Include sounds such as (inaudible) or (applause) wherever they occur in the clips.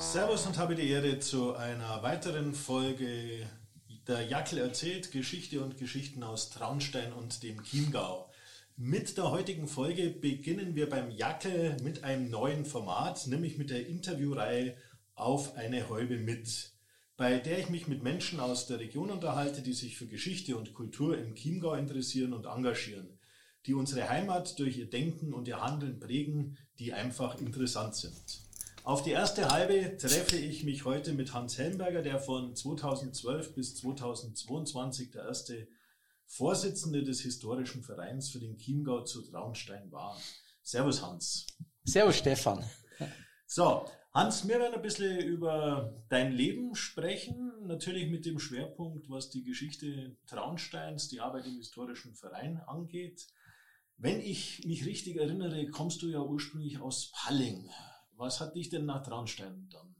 Servus und habe die Ehre zu einer weiteren Folge der Jackel erzählt, Geschichte und Geschichten aus Traunstein und dem Chiemgau. Mit der heutigen Folge beginnen wir beim Jackel mit einem neuen Format, nämlich mit der Interviewreihe Auf eine Häube mit, bei der ich mich mit Menschen aus der Region unterhalte, die sich für Geschichte und Kultur im Chiemgau interessieren und engagieren, die unsere Heimat durch ihr Denken und ihr Handeln prägen, die einfach interessant sind. Auf die erste halbe treffe ich mich heute mit Hans Helmberger, der von 2012 bis 2022 der erste Vorsitzende des historischen Vereins für den Chiemgau zu Traunstein war. Servus Hans. Servus Stefan. So, Hans, wir werden ein bisschen über dein Leben sprechen, natürlich mit dem Schwerpunkt, was die Geschichte Traunsteins, die Arbeit im historischen Verein angeht. Wenn ich mich richtig erinnere, kommst du ja ursprünglich aus Palling. Was hat dich denn nach Traunstein dann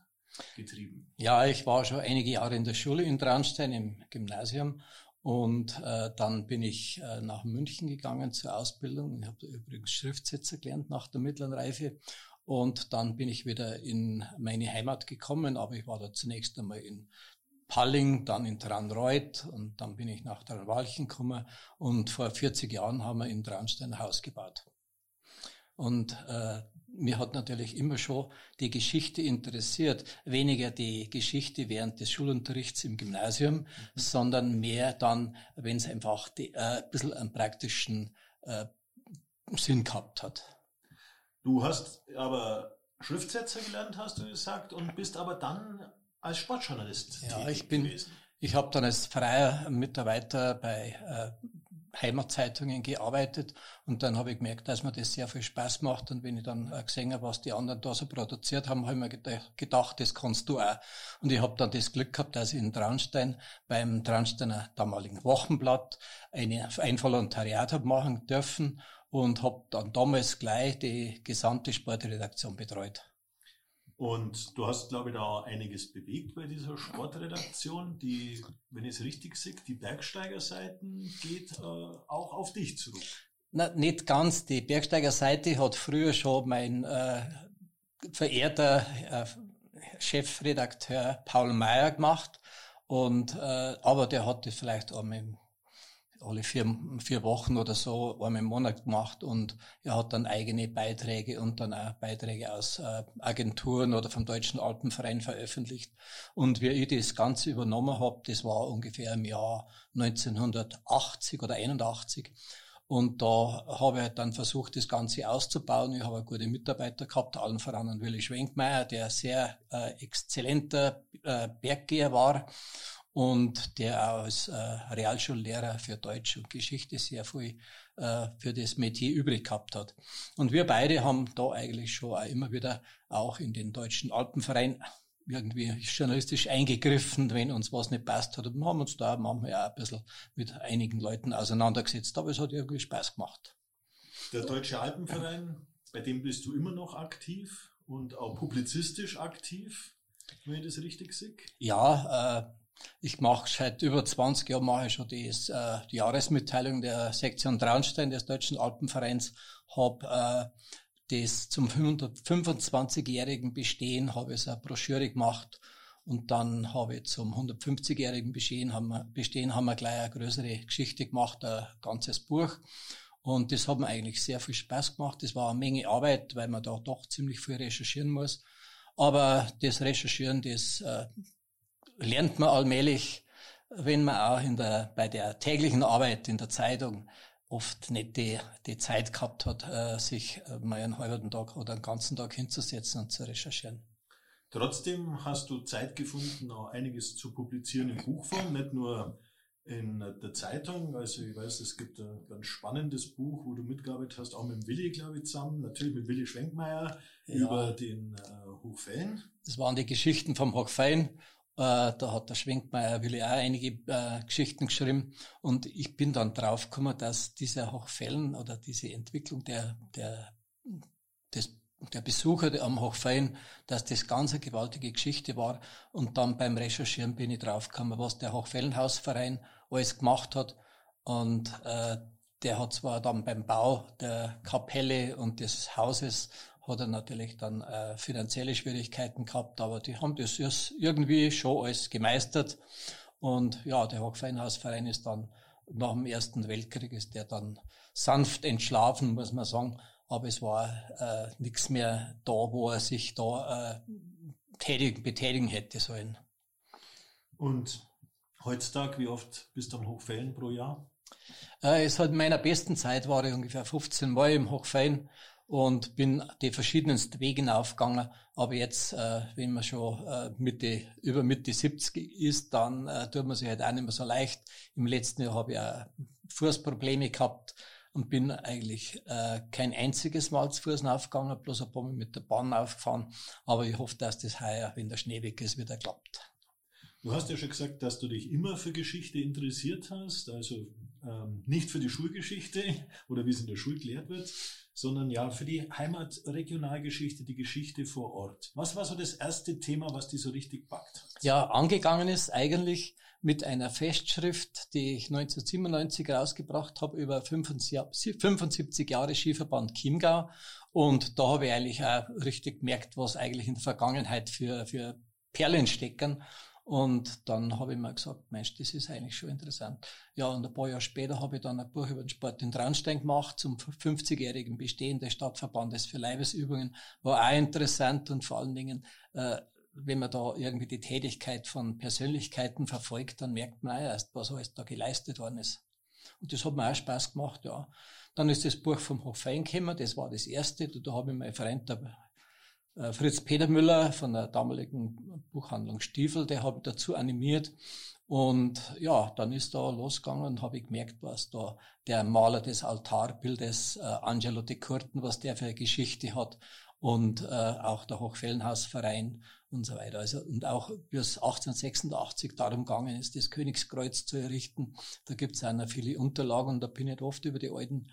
getrieben? Ja, ich war schon einige Jahre in der Schule in Traunstein im Gymnasium und äh, dann bin ich äh, nach München gegangen zur Ausbildung. Ich habe übrigens Schriftsetzer gelernt nach der mittleren Reife. Und dann bin ich wieder in meine Heimat gekommen, aber ich war da zunächst einmal in Palling, dann in Tranreuth und dann bin ich nach Tranwalchen gekommen und vor 40 Jahren haben wir in Traunstein ein Haus gebaut. Und äh, mir hat natürlich immer schon die Geschichte interessiert. Weniger die Geschichte während des Schulunterrichts im Gymnasium, mhm. sondern mehr dann, wenn es einfach die, äh, ein bisschen einen praktischen äh, Sinn gehabt hat. Du hast aber Schriftsetzer gelernt, hast du gesagt, und bist aber dann als Sportjournalist ja, ich bin, gewesen. Ich habe dann als freier Mitarbeiter bei äh, Heimatzeitungen gearbeitet und dann habe ich gemerkt, dass mir das sehr viel Spaß macht und wenn ich dann gesehen habe, was die anderen da so produziert haben, habe ich mir gedacht, das kannst du auch. Und ich habe dann das Glück gehabt, dass ich in Traunstein beim Traunsteiner damaligen Wochenblatt eine, ein Volontariat habe machen dürfen und habe dann damals gleich die gesamte Sportredaktion betreut. Und du hast, glaube ich, da einiges bewegt bei dieser Sportredaktion, die, wenn ich es richtig sehe, die Bergsteigerseiten geht äh, auch auf dich zurück. Na, nicht ganz. Die Bergsteigerseite hat früher schon mein äh, verehrter äh, Chefredakteur Paul Meyer gemacht. Und, äh, aber der hat das vielleicht auch mit alle vier, vier Wochen oder so einmal im Monat gemacht und er hat dann eigene Beiträge und dann auch Beiträge aus äh, Agenturen oder vom Deutschen Alpenverein veröffentlicht. Und wie ich das Ganze übernommen habe, das war ungefähr im Jahr 1980 oder 81. Und da habe ich dann versucht, das Ganze auszubauen. Ich habe gute Mitarbeiter gehabt, allen voran an Willi Schwenkmeier, der sehr äh, exzellenter äh, Berggeher war und der auch als äh, Realschullehrer für Deutsch und Geschichte sehr viel äh, für das Metier übrig gehabt hat. Und wir beide haben da eigentlich schon auch immer wieder auch in den Deutschen Alpenverein irgendwie journalistisch eingegriffen, wenn uns was nicht passt hat. Und haben uns da manchmal auch ein bisschen mit einigen Leuten auseinandergesetzt, aber es hat irgendwie Spaß gemacht. Der Deutsche Alpenverein, bei dem bist du immer noch aktiv und auch publizistisch aktiv, wenn ich das richtig sehe? Ja, äh, ich mache seit über 20 Jahren mache ich schon die, äh, die Jahresmitteilung der Sektion Traunstein des Deutschen Alpenvereins, habe äh, das zum 125-jährigen Bestehen habe ich eine Broschüre gemacht und dann habe ich zum 150-jährigen Bestehen haben wir, Bestehen haben wir gleich eine größere Geschichte gemacht, ein ganzes Buch. Und das hat mir eigentlich sehr viel Spaß gemacht. Das war eine Menge Arbeit, weil man da doch ziemlich viel recherchieren muss. Aber das Recherchieren, das äh, lernt man allmählich, wenn man auch in der, bei der täglichen Arbeit in der Zeitung oft nicht die, die Zeit gehabt hat, äh, sich mal einen halben Tag oder einen ganzen Tag hinzusetzen und zu recherchieren. Trotzdem hast du Zeit gefunden, auch einiges zu publizieren in Buchform, nicht nur in der Zeitung. Also ich weiß, es gibt ein ganz spannendes Buch, wo du mitgearbeitet hast, auch mit Willi, glaube ich, zusammen, natürlich mit Willi Schwenkmeier ja. über den äh, Hochfein. Das waren die Geschichten vom Hochfein äh, da hat der Schwenkmeier Willi auch einige äh, Geschichten geschrieben. Und ich bin dann draufgekommen, dass diese Hochfällen oder diese Entwicklung der, der, des, der Besucher am Hochfein, dass das ganz eine gewaltige Geschichte war. Und dann beim Recherchieren bin ich draufgekommen, was der Hochfellenhausverein alles gemacht hat. Und äh, der hat zwar dann beim Bau der Kapelle und des Hauses hat er natürlich dann äh, finanzielle Schwierigkeiten gehabt, aber die haben das irgendwie schon alles gemeistert. Und ja, der Hochfeinhausverein ist dann nach dem Ersten Weltkrieg ist der dann sanft entschlafen, muss man sagen. Aber es war äh, nichts mehr da, wo er sich da äh, tätigen, betätigen hätte sollen. Und heutzutage, wie oft bist du am Hochfällen pro Jahr? Äh, es hat in meiner besten Zeit war ich ungefähr 15 Mal im Hochfein und bin die verschiedensten Wege aufgegangen. Aber jetzt, äh, wenn man schon äh, Mitte, über Mitte 70 ist, dann äh, tut man sich halt auch nicht mehr so leicht. Im letzten Jahr habe ich auch Fußprobleme gehabt und bin eigentlich äh, kein einziges Mal zu Fuß aufgegangen, bloß ein paar Mal mit der Bahn aufgefahren. Aber ich hoffe, dass das heuer, wenn der Schnee weg ist, wieder klappt. Du hast ja schon gesagt, dass du dich immer für Geschichte interessiert hast, also ähm, nicht für die Schulgeschichte (laughs) oder wie es in der Schule gelehrt wird, sondern ja für die Heimatregionalgeschichte, die Geschichte vor Ort. Was war so das erste Thema, was dich so richtig packt? Ja, angegangen ist eigentlich mit einer Festschrift, die ich 1997 rausgebracht habe über 75 Jahre Skiverband Chiemgau. Und da habe ich eigentlich auch richtig gemerkt, was eigentlich in der Vergangenheit für, für Perlen stecken. Und dann habe ich mir gesagt, Mensch, das ist eigentlich schon interessant. Ja, und ein paar Jahre später habe ich dann ein Buch über den Sport in Traunstein gemacht zum 50-jährigen Bestehen des Stadtverbandes für Leibesübungen. War auch interessant und vor allen Dingen, äh, wenn man da irgendwie die Tätigkeit von Persönlichkeiten verfolgt, dann merkt man auch erst, was alles da geleistet worden ist. Und das hat mir auch Spaß gemacht, ja. Dann ist das Buch vom Hochfein gekommen, das war das erste. Da, habe ich meinen Freund äh, Fritz Peter Müller von der damaligen Buchhandlung Stiefel, der hat dazu animiert. Und ja, dann ist da losgegangen und habe ich gemerkt, was da der Maler des Altarbildes, äh, Angelo de Curten, was der für eine Geschichte hat und äh, auch der Hochfellenhausverein und so weiter. Also, und auch bis 1886 darum gegangen ist, das Königskreuz zu errichten. Da gibt es auch noch viele Unterlagen und da bin ich oft über die alten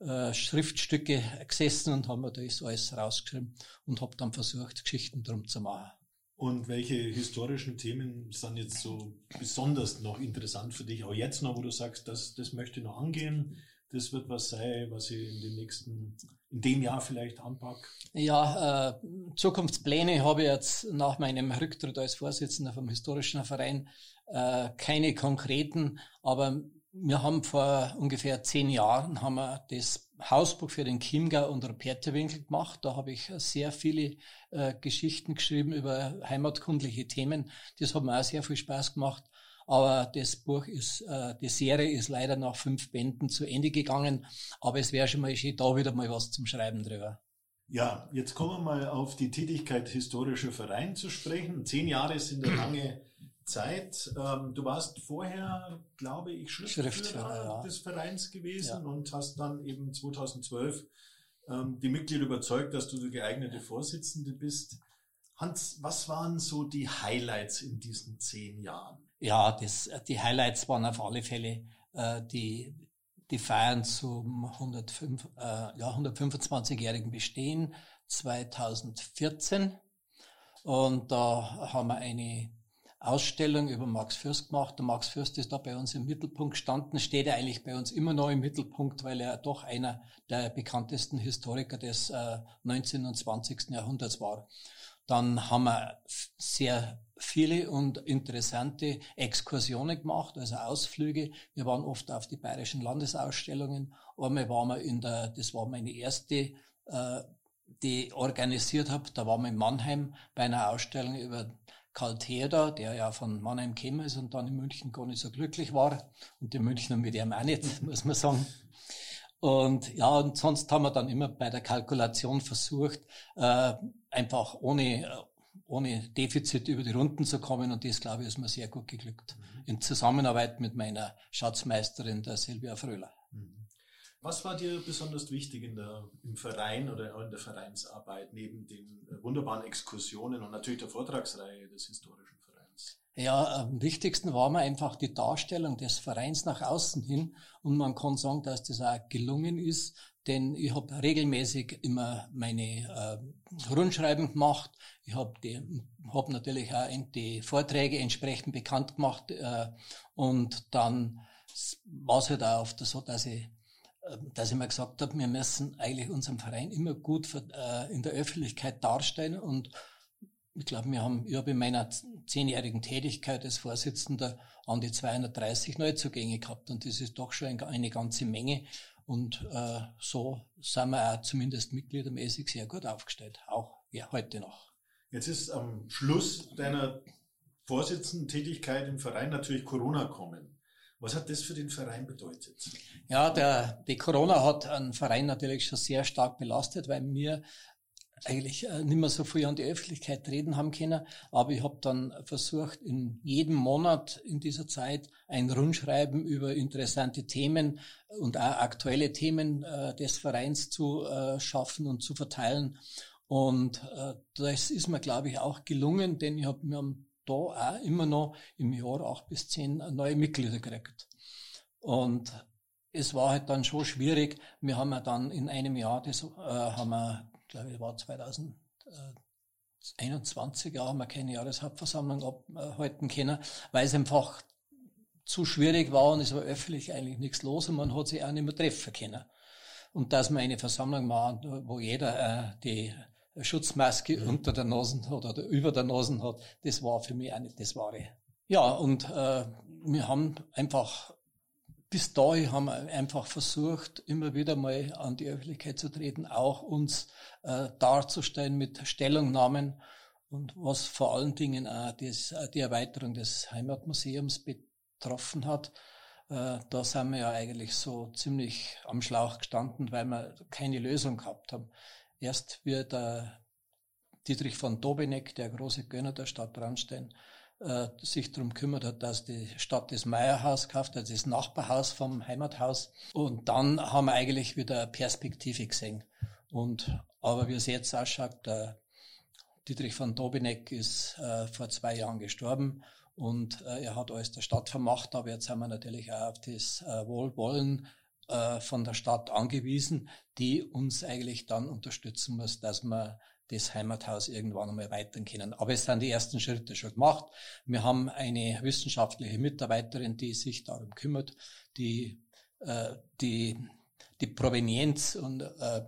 äh, Schriftstücke gesessen und haben mir das alles rausgeschrieben und habe dann versucht, Geschichten drum zu machen. Und welche historischen Themen sind jetzt so besonders noch interessant für dich, auch jetzt noch, wo du sagst, das, das möchte ich noch angehen, das wird was sein, was ich in den nächsten, in dem Jahr vielleicht anpacke? Ja, äh, Zukunftspläne habe ich jetzt nach meinem Rücktritt als Vorsitzender vom historischen Verein äh, keine konkreten, aber wir haben vor ungefähr zehn Jahren haben wir das Hausbuch für den Chiemgau und Rupertewinkel gemacht. Da habe ich sehr viele äh, Geschichten geschrieben über heimatkundliche Themen. Das hat mir auch sehr viel Spaß gemacht. Aber das Buch ist, äh, die Serie ist leider nach fünf Bänden zu Ende gegangen. Aber es wäre schon mal schön, da wieder mal was zum Schreiben drüber. Ja, jetzt kommen wir mal auf die Tätigkeit historischer Verein zu sprechen. Zehn Jahre sind eine lange Zeit. Ähm, du warst vorher, glaube ich, Schriftführer, Schriftführer ja. des Vereins gewesen ja. und hast dann eben 2012 ähm, die Mitglieder überzeugt, dass du die geeignete Vorsitzende bist. Hans, was waren so die Highlights in diesen zehn Jahren? Ja, das, die Highlights waren auf alle Fälle äh, die, die Feiern zum 105, äh, ja, 125-jährigen Bestehen 2014. Und da haben wir eine Ausstellung über Max Fürst gemacht. Der Max Fürst ist da bei uns im Mittelpunkt gestanden, steht er eigentlich bei uns immer noch im Mittelpunkt, weil er doch einer der bekanntesten Historiker des äh, 19. und 20. Jahrhunderts war. Dann haben wir sehr viele und interessante Exkursionen gemacht, also Ausflüge. Wir waren oft auf die bayerischen Landesausstellungen. Einmal waren wir in der, das war meine erste, äh, die organisiert habe, da waren wir in Mannheim bei einer Ausstellung über Karl Theodor, der ja von Mannheim gekommen ist und dann in München gar nicht so glücklich war. Und die Münchner mit ihm auch nicht, muss man sagen. Und ja, und sonst haben wir dann immer bei der Kalkulation versucht, äh, einfach ohne, ohne Defizit über die Runden zu kommen. Und das, glaube ich, ist mir sehr gut geglückt. Mhm. In Zusammenarbeit mit meiner Schatzmeisterin, der Silvia Fröhler. Mhm. Was war dir besonders wichtig in der, im Verein oder in der Vereinsarbeit, neben den wunderbaren Exkursionen und natürlich der Vortragsreihe des historischen Vereins? Ja, am wichtigsten war mir einfach die Darstellung des Vereins nach außen hin. Und man kann sagen, dass das auch gelungen ist, denn ich habe regelmäßig immer meine äh, Rundschreiben gemacht. Ich habe hab natürlich auch die Vorträge entsprechend bekannt gemacht. Äh, und dann war es halt auch oft so, dass ich dass ich mir gesagt habe, wir müssen eigentlich unseren Verein immer gut äh, in der Öffentlichkeit darstellen und ich glaube, wir haben, ich habe in meiner zehnjährigen Tätigkeit als Vorsitzender an die 230 Neuzugänge gehabt und das ist doch schon eine ganze Menge und äh, so sind wir auch zumindest mitgliedermäßig sehr gut aufgestellt, auch ja, heute noch. Jetzt ist am Schluss deiner Vorsitzenden-Tätigkeit im Verein natürlich Corona kommen. Was hat das für den Verein bedeutet? Ja, der, die Corona hat einen Verein natürlich schon sehr stark belastet, weil wir eigentlich äh, nicht mehr so viel an die Öffentlichkeit reden haben können. Aber ich habe dann versucht, in jedem Monat in dieser Zeit ein Rundschreiben über interessante Themen und auch aktuelle Themen äh, des Vereins zu äh, schaffen und zu verteilen. Und äh, das ist mir, glaube ich, auch gelungen, denn ich hab, wir haben da auch immer noch im Jahr acht bis zehn neue Mitglieder gekriegt. Und es war halt dann schon schwierig. Wir haben ja dann in einem Jahr, das äh, haben wir, glaube ich, war 2021, ja, haben wir keine Jahreshauptversammlung abhalten können, weil es einfach zu schwierig war und es war öffentlich eigentlich nichts los und man hat sich auch nicht mehr treffen können. Und dass man eine Versammlung machen, wo jeder äh, die Schutzmaske mhm. unter der Nase hat oder über der Nase hat, das war für mich auch nicht das Wahre. Ja, und äh, wir haben einfach bis dahin haben wir einfach versucht, immer wieder mal an die Öffentlichkeit zu treten, auch uns äh, darzustellen mit Stellungnahmen und was vor allen Dingen auch das, die Erweiterung des Heimatmuseums betroffen hat. Äh, da sind wir ja eigentlich so ziemlich am Schlauch gestanden, weil wir keine Lösung gehabt haben. Erst wird der Dietrich von Dobeneck, der große Gönner der Stadt Brandstein, äh, sich darum kümmert hat, dass die Stadt das Meierhaus kauft, also das Nachbarhaus vom Heimathaus. Und dann haben wir eigentlich wieder Perspektive gesehen. Und, aber wie es jetzt ausschaut, der Dietrich von Dobeneck ist äh, vor zwei Jahren gestorben und äh, er hat alles der Stadt vermacht, aber jetzt haben wir natürlich auch auf das äh, Wohlwollen äh, von der Stadt angewiesen, die uns eigentlich dann unterstützen muss, dass wir das Heimathaus irgendwann einmal erweitern können. Aber es sind die ersten Schritte schon gemacht. Wir haben eine wissenschaftliche Mitarbeiterin, die sich darum kümmert, die äh, die, die Provenienz und äh,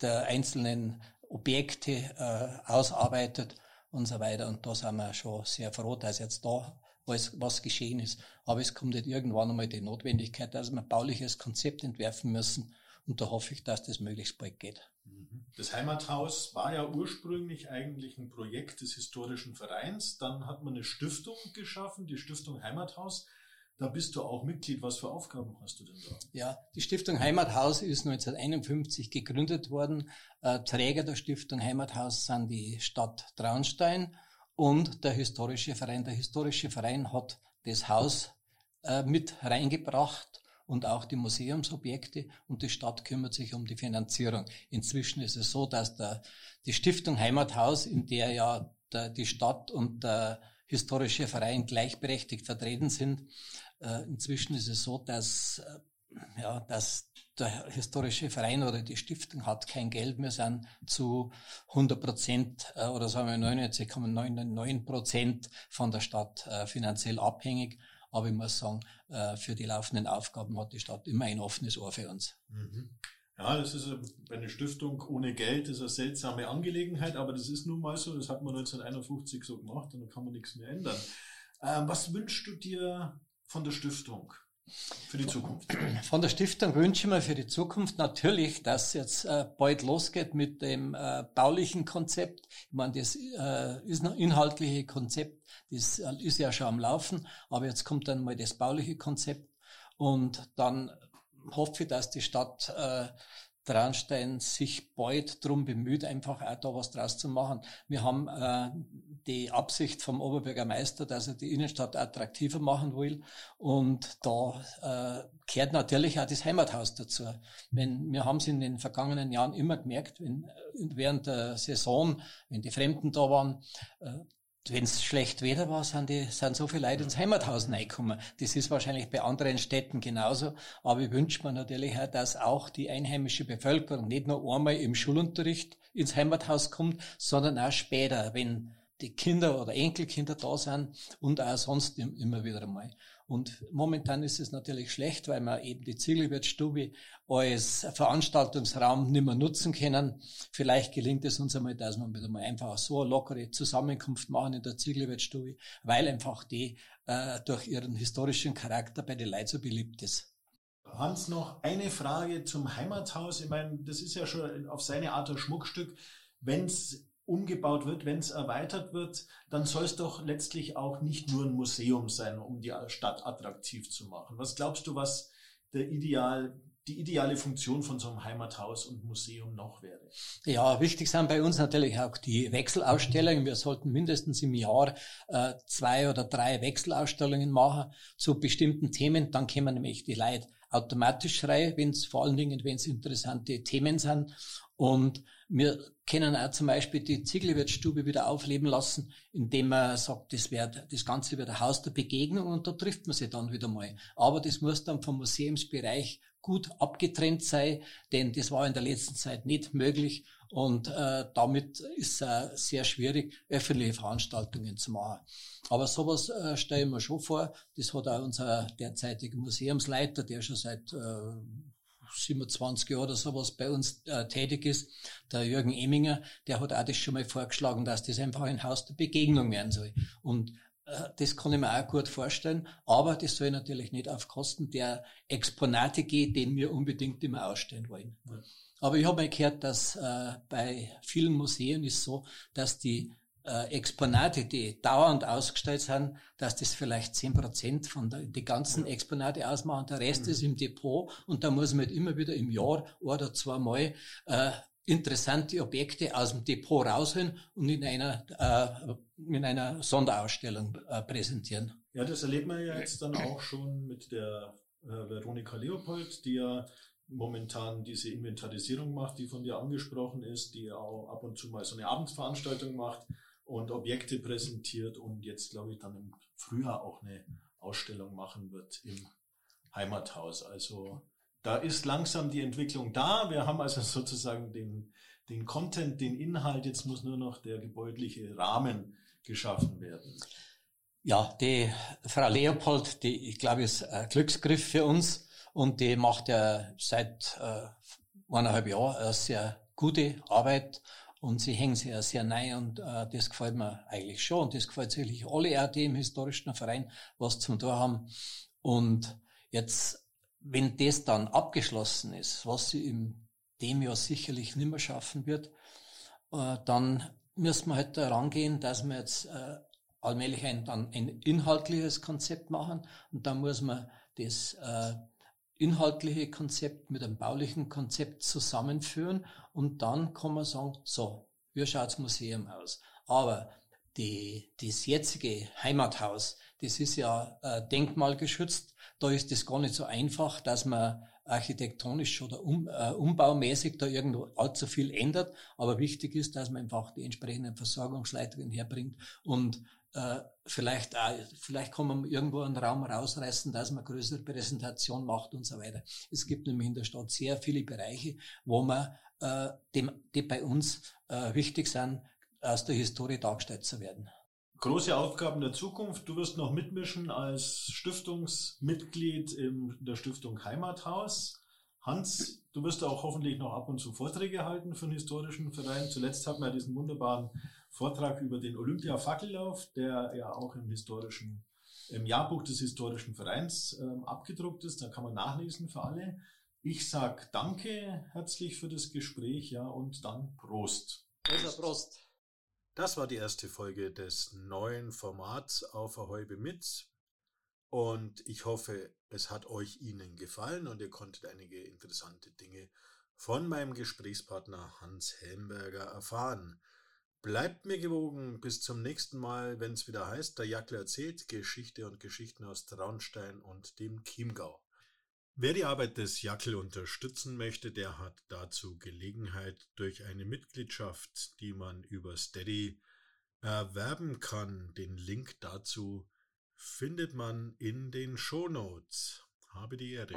der einzelnen Objekte äh, ausarbeitet und so weiter. Und da sind wir schon sehr froh, dass jetzt da alles, was geschehen ist. Aber es kommt nicht irgendwann einmal die Notwendigkeit, dass wir ein bauliches Konzept entwerfen müssen. Und da hoffe ich, dass das möglichst bald geht. Mhm. Das Heimathaus war ja ursprünglich eigentlich ein Projekt des historischen Vereins. Dann hat man eine Stiftung geschaffen, die Stiftung Heimathaus. Da bist du auch Mitglied. Was für Aufgaben hast du denn da? Ja, die Stiftung Heimathaus ist 1951 gegründet worden. Äh, Träger der Stiftung Heimathaus sind die Stadt Traunstein und der historische Verein. Der historische Verein hat das Haus äh, mit reingebracht und auch die Museumsobjekte und die Stadt kümmert sich um die Finanzierung. Inzwischen ist es so, dass der, die Stiftung Heimathaus, in der ja der, die Stadt und der historische Verein gleichberechtigt vertreten sind, äh, inzwischen ist es so, dass, äh, ja, dass der historische Verein oder die Stiftung hat kein Geld mehr, sind zu 100 Prozent äh, oder sagen wir 99,99 Prozent von der Stadt äh, finanziell abhängig. Aber ich muss sagen, äh, für die laufenden Aufgaben hat die Stadt immer ein offenes Ohr für uns. Mhm. Ja, das ist eine Stiftung ohne Geld, ist eine seltsame Angelegenheit, aber das ist nun mal so, das hat man 1951 so gemacht und da kann man nichts mehr ändern. Ähm, was wünschst du dir von der Stiftung? Für die Zukunft. Von der Stiftung wünsche ich mir für die Zukunft natürlich, dass jetzt äh, bald losgeht mit dem äh, baulichen Konzept. Ich meine, das äh, ist ein inhaltliche Konzept, das ist ja schon am Laufen, aber jetzt kommt dann mal das bauliche Konzept und dann hoffe ich, dass die Stadt Traunstein sich bald drum bemüht, einfach auch da was draus zu machen. Wir haben äh, die Absicht vom Oberbürgermeister, dass er die Innenstadt attraktiver machen will. Und da äh, kehrt natürlich auch das Heimathaus dazu. Wenn, wir haben es in den vergangenen Jahren immer gemerkt, wenn, während der Saison, wenn die Fremden da waren, äh, wenn es schlecht Wetter war, sind, die, sind so viele Leute ins Heimathaus reingekommen. Das ist wahrscheinlich bei anderen Städten genauso. Aber ich wünsche mir natürlich auch, dass auch die einheimische Bevölkerung nicht nur einmal im Schulunterricht ins Heimathaus kommt, sondern auch später, wenn die Kinder oder Enkelkinder da sind und auch sonst immer wieder einmal. Und momentan ist es natürlich schlecht, weil wir eben die Ziegelwirtsstube als Veranstaltungsraum nicht mehr nutzen können. Vielleicht gelingt es uns einmal, dass wir wieder mal einfach so eine lockere Zusammenkunft machen in der Ziegelwirtsstube, weil einfach die äh, durch ihren historischen Charakter bei den Leuten so beliebt ist. Hans, noch eine Frage zum Heimathaus. Ich meine, das ist ja schon auf seine Art ein Schmuckstück. Wenn es umgebaut wird, wenn es erweitert wird, dann soll es doch letztlich auch nicht nur ein Museum sein, um die Stadt attraktiv zu machen. Was glaubst du, was der Ideal, die ideale Funktion von so einem Heimathaus und Museum noch wäre? Ja, wichtig sind bei uns natürlich auch die Wechselausstellungen. Wir sollten mindestens im Jahr äh, zwei oder drei Wechselausstellungen machen zu bestimmten Themen. Dann können nämlich die Leute automatisch rein, wenn es vor allen Dingen, wenn es interessante Themen sind. Und wir können auch zum Beispiel die Ziegelwirtsstube wieder aufleben lassen, indem man sagt, das wird, das Ganze wird ein Haus der Begegnung und da trifft man sich dann wieder mal. Aber das muss dann vom Museumsbereich gut abgetrennt sein, denn das war in der letzten Zeit nicht möglich und äh, damit ist es äh, sehr schwierig, öffentliche Veranstaltungen zu machen. Aber sowas äh, stellen wir schon vor. Das hat auch unser derzeitiger Museumsleiter, der schon seit äh, 27 Jahren oder sowas bei uns äh, tätig ist, der Jürgen Eminger, der hat auch das schon mal vorgeschlagen, dass das einfach ein Haus der Begegnung werden soll. Und äh, das kann ich mir auch gut vorstellen, aber das soll natürlich nicht auf Kosten der Exponate gehen, die wir unbedingt immer ausstellen wollen. Ja. Aber ich habe mal gehört, dass äh, bei vielen Museen ist so, dass die äh, Exponate, die dauernd ausgestellt sind, dass das vielleicht zehn Prozent von der, die ganzen Exponate ausmachen. Der Rest mhm. ist im Depot und da muss man halt immer wieder im Jahr oder zweimal äh, interessante Objekte aus dem Depot rausholen und in einer, äh, in einer Sonderausstellung äh, präsentieren. Ja, das erlebt man ja jetzt dann auch schon mit der äh, Veronika Leopold, die ja momentan diese Inventarisierung macht, die von dir angesprochen ist, die auch ab und zu mal so eine Abendveranstaltung macht und Objekte präsentiert und jetzt, glaube ich, dann im Frühjahr auch eine Ausstellung machen wird im Heimathaus. Also da ist langsam die Entwicklung da. Wir haben also sozusagen den, den Content, den Inhalt. Jetzt muss nur noch der gebäudliche Rahmen geschaffen werden. Ja, die Frau Leopold, die, ich glaube, ist ein Glücksgriff für uns und die macht ja seit äh, eineinhalb Jahren eine sehr gute Arbeit und sie hängen sich ja sehr neu und äh, das gefällt mir eigentlich schon. Und das gefällt sicherlich alle auch, die im historischen Verein was zum Tor haben. Und jetzt, wenn das dann abgeschlossen ist, was sie in dem Jahr sicherlich nicht mehr schaffen wird, äh, dann müssen wir halt da rangehen, dass wir jetzt äh, allmählich ein, dann ein inhaltliches Konzept machen und dann muss man das äh, inhaltliche Konzept mit einem baulichen Konzept zusammenführen und dann kann man sagen, so, wie schaut das Museum aus? Aber die, das jetzige Heimathaus, das ist ja äh, denkmalgeschützt. Da ist es gar nicht so einfach, dass man architektonisch oder um, äh, umbaumäßig da irgendwo allzu viel ändert. Aber wichtig ist, dass man einfach die entsprechenden Versorgungsleitungen herbringt und äh, vielleicht, auch, vielleicht kann man irgendwo einen Raum rausreißen, dass man größere Präsentation macht und so weiter. Es gibt nämlich in der Stadt sehr viele Bereiche, wo man, äh, die, die bei uns äh, wichtig sind, aus der Historie dargestellt zu werden. Große Aufgaben der Zukunft. Du wirst noch mitmischen als Stiftungsmitglied in der Stiftung Heimathaus. Hans, du wirst auch hoffentlich noch ab und zu Vorträge halten für den historischen Verein. Zuletzt hatten wir diesen wunderbaren Vortrag über den Olympia-Fackellauf, der ja auch im historischen, im Jahrbuch des historischen Vereins ähm, abgedruckt ist. Da kann man nachlesen für alle. Ich sag Danke herzlich für das Gespräch, ja, und dann Prost. Also Prost. Das war die erste Folge des neuen Formats auf Ahäube mit. Und ich hoffe, es hat euch Ihnen gefallen und ihr konntet einige interessante Dinge von meinem Gesprächspartner Hans Helmberger erfahren. Bleibt mir gewogen. Bis zum nächsten Mal, wenn es wieder heißt, der Jackler erzählt Geschichte und Geschichten aus Traunstein und dem Chiemgau. Wer die Arbeit des Jackel unterstützen möchte, der hat dazu Gelegenheit durch eine Mitgliedschaft, die man über Steady erwerben kann. Den Link dazu findet man in den Shownotes. Habe die Ehre.